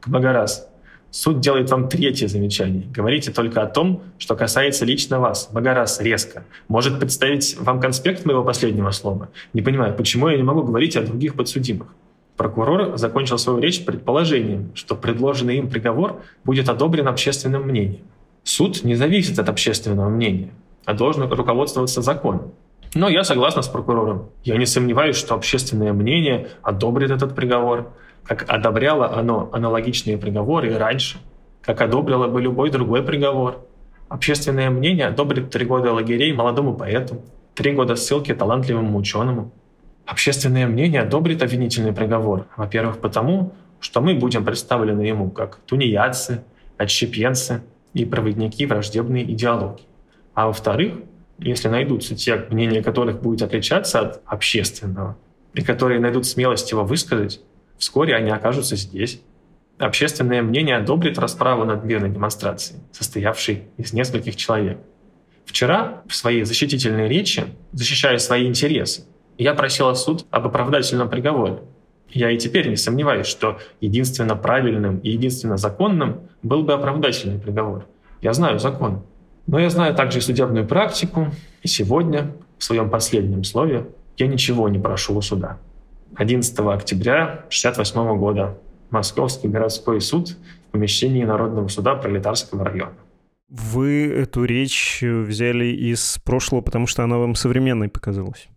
Speaker 4: Багарас. Суд делает вам третье замечание. Говорите только о том, что касается лично вас. Багарас резко. Может представить вам конспект моего последнего слова? Не понимаю, почему я не могу говорить о других подсудимых? Прокурор закончил свою речь предположением, что предложенный им приговор будет одобрен общественным мнением. Суд не зависит от общественного мнения, а должен руководствоваться законом. Но я согласна с прокурором. Я не сомневаюсь, что общественное мнение одобрит этот приговор, как одобряло оно аналогичные приговоры и раньше, как одобрило бы любой другой приговор. Общественное мнение одобрит три года лагерей молодому поэту, три года ссылки талантливому ученому. Общественное мнение одобрит обвинительный приговор, во-первых, потому, что мы будем представлены ему как тунеядцы, отщепенцы и проводники враждебной идеологии. А во-вторых, если найдутся те, мнения которых будет отличаться от общественного, и которые найдут смелость его высказать, вскоре они окажутся здесь. Общественное мнение одобрит расправу над мирной демонстрацией, состоявшей из нескольких человек. Вчера в своей защитительной речи, защищая свои интересы, я просила суд об оправдательном приговоре. Я и теперь не сомневаюсь, что единственно правильным и единственно законным был бы оправдательный приговор. Я знаю закон. Но я знаю также и судебную практику, и сегодня, в своем последнем слове, я ничего не прошу у суда. 11 октября 1968 года Московский городской суд в помещении Народного суда Пролетарского района.
Speaker 2: Вы эту речь взяли из прошлого, потому что она вам современной показалась?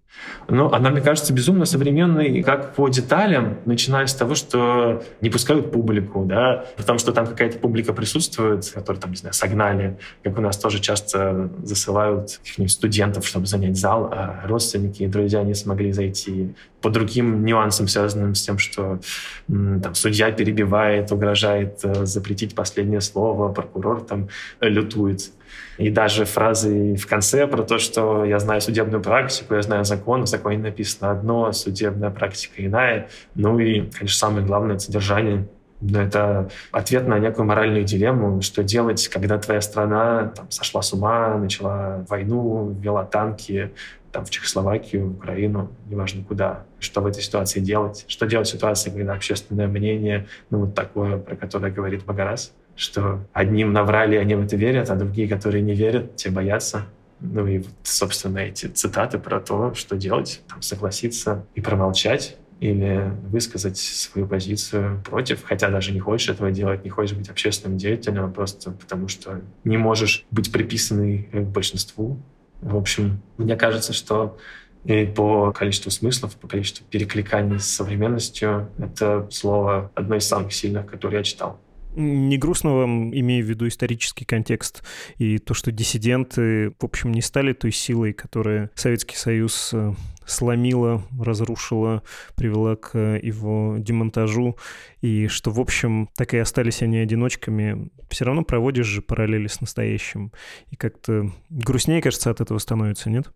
Speaker 4: Но она, мне кажется, безумно современной как по деталям, начиная с того, что не пускают публику, да, потому что там какая-то публика присутствует, которую там, не знаю, согнали, как у нас тоже часто засылают студентов, чтобы занять зал, а родственники и друзья не смогли зайти. По другим нюансам, связанным с тем, что там судья перебивает, угрожает э, запретить последнее слово, прокурор там лютует. И даже фразы в конце про то, что я знаю судебную практику, я знаю закон, в законе написано одно, судебная практика иная. Ну и, конечно, самое главное — содержание но это ответ на некую моральную дилемму, что делать, когда твоя страна там, сошла с ума, начала войну, ввела танки там, в Чехословакию, в Украину, неважно куда. Что в этой ситуации делать? Что делать в ситуации, когда общественное мнение, ну вот такое, про которое говорит Багарас, что одним наврали, они в это верят, а другие, которые не верят, те боятся. Ну и, собственно, эти цитаты про то, что делать, там, согласиться и промолчать, или высказать свою позицию против, хотя даже не хочешь этого делать, не хочешь быть общественным деятелем, а просто потому что не можешь быть приписанный к большинству. В общем, мне кажется, что и по количеству смыслов, по количеству перекликаний с современностью, это слово одно из самых сильных, которые я читал.
Speaker 2: Не грустно вам, имея в виду исторический контекст и то, что диссиденты, в общем, не стали той силой, которая Советский Союз э, сломила, разрушила, привела к его демонтажу, и что, в общем, так и остались они одиночками, все равно проводишь же параллели с настоящим. И как-то грустнее, кажется, от этого становится, нет?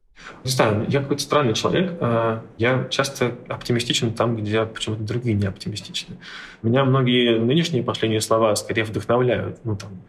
Speaker 4: Не знаю, я какой-то странный человек. А, я часто оптимистичен там, где почему-то другие не оптимистичны. Меня многие нынешние последние слова скорее вдохновляют. Ну, там,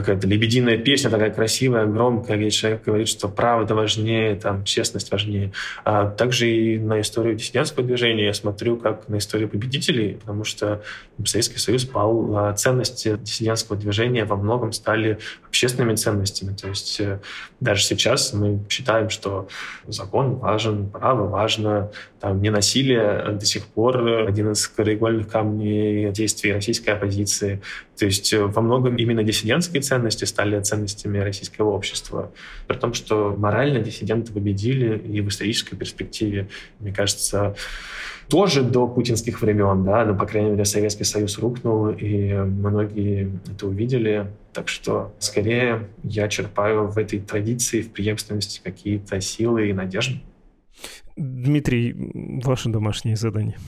Speaker 4: какая-то лебединая песня такая красивая, громкая, где человек говорит, что правда важнее, там, честность важнее. А также и на историю диссидентского движения я смотрю как на историю победителей, потому что Советский Союз пал, а ценности диссидентского движения во многом стали общественными ценностями. То есть э, даже сейчас мы считаем, что закон важен, право важно, там, не насилие до сих пор один из краеугольных камней действий российской оппозиции. То есть э, во многом именно диссидентские ценности стали ценностями российского общества. При том, что морально диссиденты победили и в исторической перспективе, мне кажется, тоже до путинских времен, да, но, по крайней мере, Советский Союз рухнул, и многие это увидели. Так что, скорее, я черпаю в этой традиции, в преемственности какие-то силы и надежды.
Speaker 2: Дмитрий, ваше домашнее задание.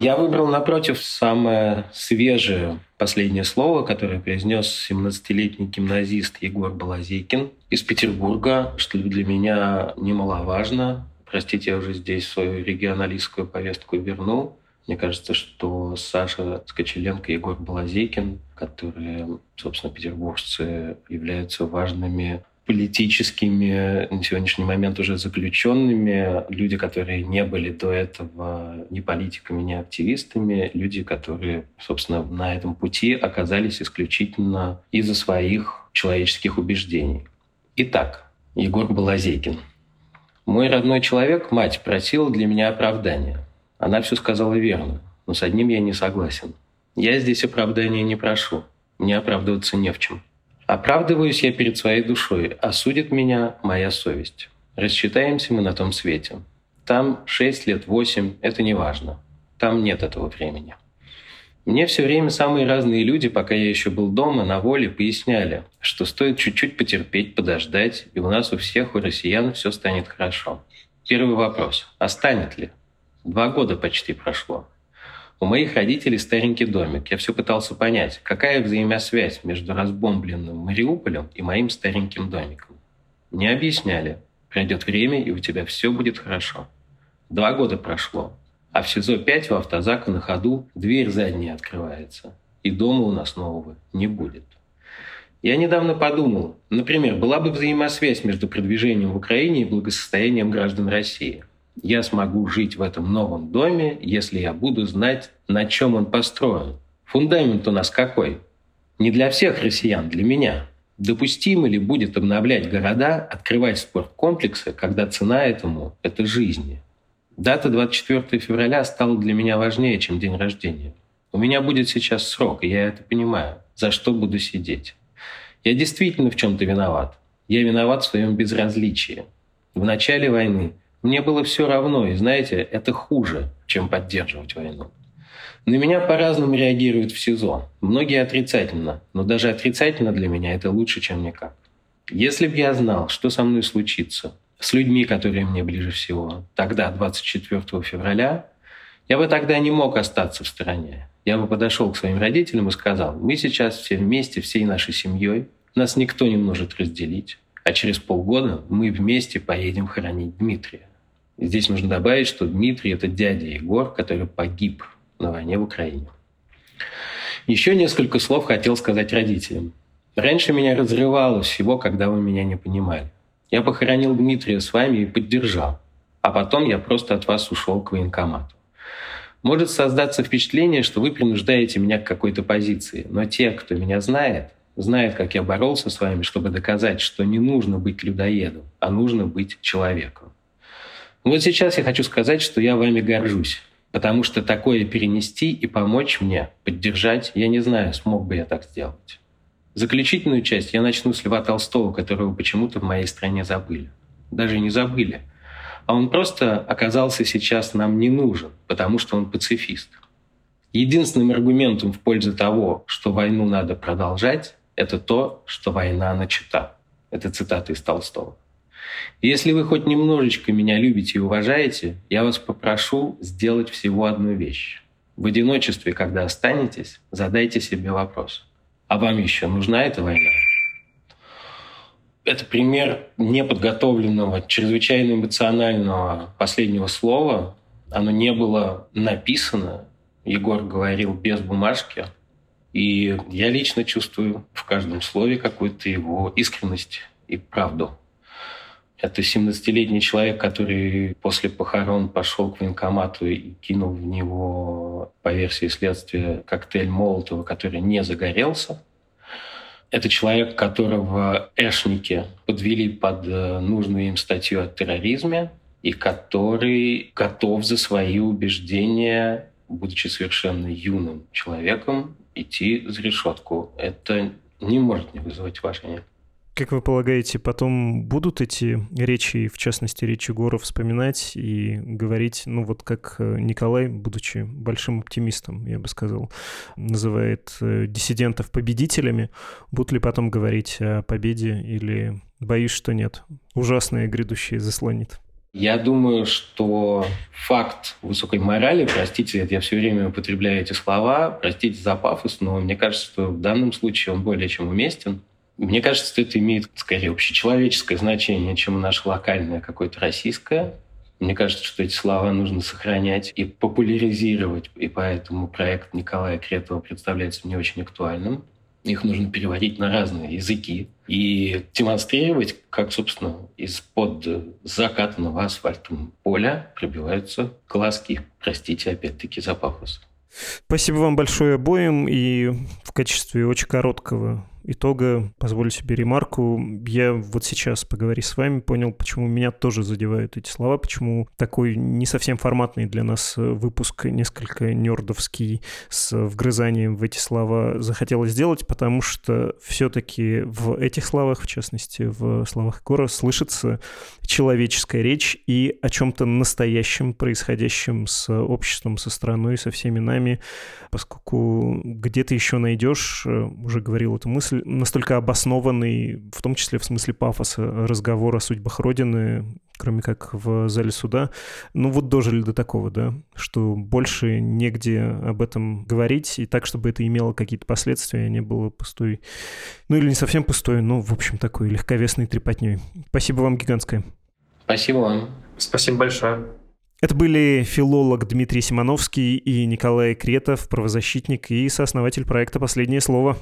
Speaker 3: Я выбрал, напротив, самое свежее последнее слово, которое произнес 17-летний гимназист Егор Балазейкин из Петербурга, что для меня немаловажно. Простите, я уже здесь свою регионалистскую повестку вернул. Мне кажется, что Саша Скочеленко и Егор Балазейкин, которые, собственно, петербуржцы, являются важными политическими, на сегодняшний момент уже заключенными, люди, которые не были до этого ни политиками, ни активистами, люди, которые, собственно, на этом пути оказались исключительно из-за своих человеческих убеждений. Итак, Егор Балазейкин. Мой родной человек, мать, просила для меня оправдания. Она все сказала верно, но с одним я не согласен. Я здесь оправдания не прошу. Мне оправдываться не в чем. Оправдываюсь я перед своей душой, а судит меня моя совесть. Рассчитаемся мы на том свете. Там шесть лет, восемь – это не важно. Там нет этого времени. Мне все время самые разные люди, пока я еще был дома, на воле, поясняли, что стоит чуть-чуть потерпеть, подождать, и у нас у всех, у россиян, все станет хорошо. Первый вопрос. А станет ли? Два года почти прошло. У моих родителей старенький домик. Я все пытался понять, какая взаимосвязь между разбомбленным Мариуполем и моим стареньким домиком. Не объясняли. Пройдет время, и у тебя все будет хорошо. Два года прошло, а в СИЗО-5 у автозака на ходу дверь задняя открывается. И дома у нас нового не будет. Я недавно подумал, например, была бы взаимосвязь между продвижением в Украине и благосостоянием граждан России – я смогу жить в этом новом доме, если я буду знать, на чем он построен. Фундамент у нас какой? Не для всех россиян, для меня. Допустимо ли будет обновлять города, открывать спорткомплексы, когда цена этому – это жизни? Дата 24 февраля стала для меня важнее, чем день рождения. У меня будет сейчас срок, и я это понимаю, за что буду сидеть. Я действительно в чем-то виноват. Я виноват в своем безразличии. В начале войны – мне было все равно, и знаете, это хуже, чем поддерживать войну. На меня по-разному реагируют в СИЗО. Многие отрицательно, но даже отрицательно для меня это лучше, чем никак. Если бы я знал, что со мной случится, с людьми, которые мне ближе всего, тогда, 24 февраля, я бы тогда не мог остаться в стороне. Я бы подошел к своим родителям и сказал, мы сейчас все вместе, всей нашей семьей, нас никто не может разделить, а через полгода мы вместе поедем хоронить Дмитрия. Здесь нужно добавить, что Дмитрий – это дядя Егор, который погиб на войне в Украине. Еще несколько слов хотел сказать родителям. Раньше меня разрывало всего, когда вы меня не понимали. Я похоронил Дмитрия с вами и поддержал. А потом я просто от вас ушел к военкомату. Может создаться впечатление, что вы принуждаете меня к какой-то позиции, но те, кто меня знает, знают, как я боролся с вами, чтобы доказать, что не нужно быть людоедом, а нужно быть человеком. Вот сейчас я хочу сказать, что я вами горжусь. Потому что такое перенести и помочь мне, поддержать, я не знаю, смог бы я так сделать. Заключительную часть я начну с Льва Толстого, которого почему-то в моей стране забыли. Даже не забыли. А он просто оказался сейчас нам не нужен, потому что он пацифист. Единственным аргументом в пользу того, что войну надо продолжать, это то, что война начата. Это цитата из Толстого. Если вы хоть немножечко меня любите и уважаете, я вас попрошу сделать всего одну вещь. В одиночестве, когда останетесь, задайте себе вопрос. А вам еще нужна эта война? Это пример неподготовленного, чрезвычайно эмоционального последнего слова. Оно не было написано. Егор говорил без бумажки. И я лично чувствую в каждом слове какую-то его искренность и правду. Это 17-летний человек, который после похорон пошел к военкомату и кинул в него, по версии следствия, коктейль Молотова, который не загорелся. Это человек, которого эшники подвели под э, нужную им статью о терроризме и который готов за свои убеждения, будучи совершенно юным человеком, идти за решетку. Это не может не вызывать уважения.
Speaker 2: Как вы полагаете, потом будут эти речи, в частности, речи Гора, вспоминать и говорить, ну вот как э, Николай, будучи большим оптимистом, я бы сказал, называет э, диссидентов победителями, будут ли потом говорить о победе или боюсь, что нет? Ужасное грядущее заслонит.
Speaker 3: Я думаю, что факт высокой морали, простите, я все время употребляю эти слова, простите за пафос, но мне кажется, что в данном случае он более чем уместен. Мне кажется, что это имеет скорее общечеловеческое значение, чем наше локальное какое-то российское. Мне кажется, что эти слова нужно сохранять и популяризировать, и поэтому проект Николая Кретова представляется мне очень актуальным. Их нужно переводить на разные языки и демонстрировать, как, собственно, из-под закатанного асфальтом поля пробиваются глазки. Простите, опять-таки, за пафос.
Speaker 2: Спасибо вам большое обоим. И в качестве очень короткого итога позволю себе ремарку. Я вот сейчас, поговорив с вами, понял, почему меня тоже задевают эти слова, почему такой не совсем форматный для нас выпуск, несколько нердовский, с вгрызанием в эти слова захотелось сделать, потому что все-таки в этих словах, в частности, в словах Гора, слышится человеческая речь и о чем-то настоящем, происходящем с обществом, со страной, со всеми нами, поскольку где ты еще найдешь, уже говорил эту мысль, настолько обоснованный, в том числе в смысле пафоса, разговор о судьбах Родины, кроме как в зале суда. Ну вот дожили до такого, да, что больше негде об этом говорить, и так, чтобы это имело какие-то последствия, а не было пустой, ну или не совсем пустой, но, в общем, такой легковесной трепотней. Спасибо вам гигантское.
Speaker 3: Спасибо вам.
Speaker 4: Спасибо большое.
Speaker 2: Это были филолог Дмитрий Симоновский и Николай Кретов, правозащитник и сооснователь проекта «Последнее слово».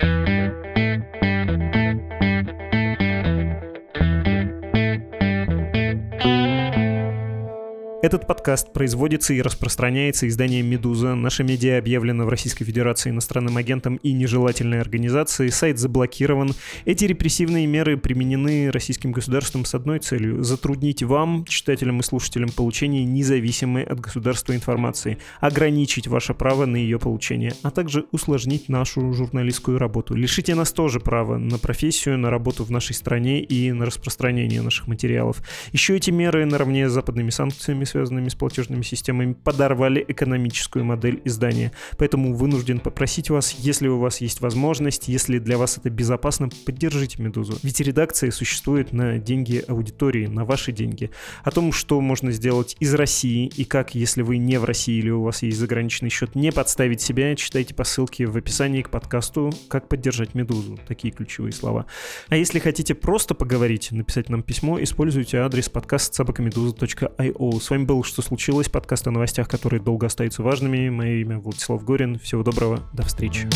Speaker 2: Этот подкаст производится и распространяется изданием «Медуза». Наша медиа объявлена в Российской Федерации иностранным агентом и нежелательной организацией. Сайт заблокирован. Эти репрессивные меры применены российским государством с одной целью – затруднить вам, читателям и слушателям, получение независимой от государства информации, ограничить ваше право на ее получение, а также усложнить нашу журналистскую работу. Лишите нас тоже права на профессию, на работу в нашей стране и на распространение наших материалов. Еще эти меры наравне с западными санкциями связанными с платежными системами, подорвали экономическую модель издания. Поэтому вынужден попросить вас, если у вас есть возможность, если для вас это безопасно, поддержите «Медузу». Ведь редакция существует на деньги аудитории, на ваши деньги. О том, что можно сделать из России и как, если вы не в России или у вас есть заграничный счет, не подставить себя, читайте по ссылке в описании к подкасту «Как поддержать Медузу». Такие ключевые слова. А если хотите просто поговорить, написать нам письмо, используйте адрес подкаст собакамедуза.io. С вами был «Что случилось?» подкаст о новостях, которые долго остаются важными. Мое имя Владислав Горин. Всего доброго. До встречи.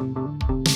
Speaker 2: thank you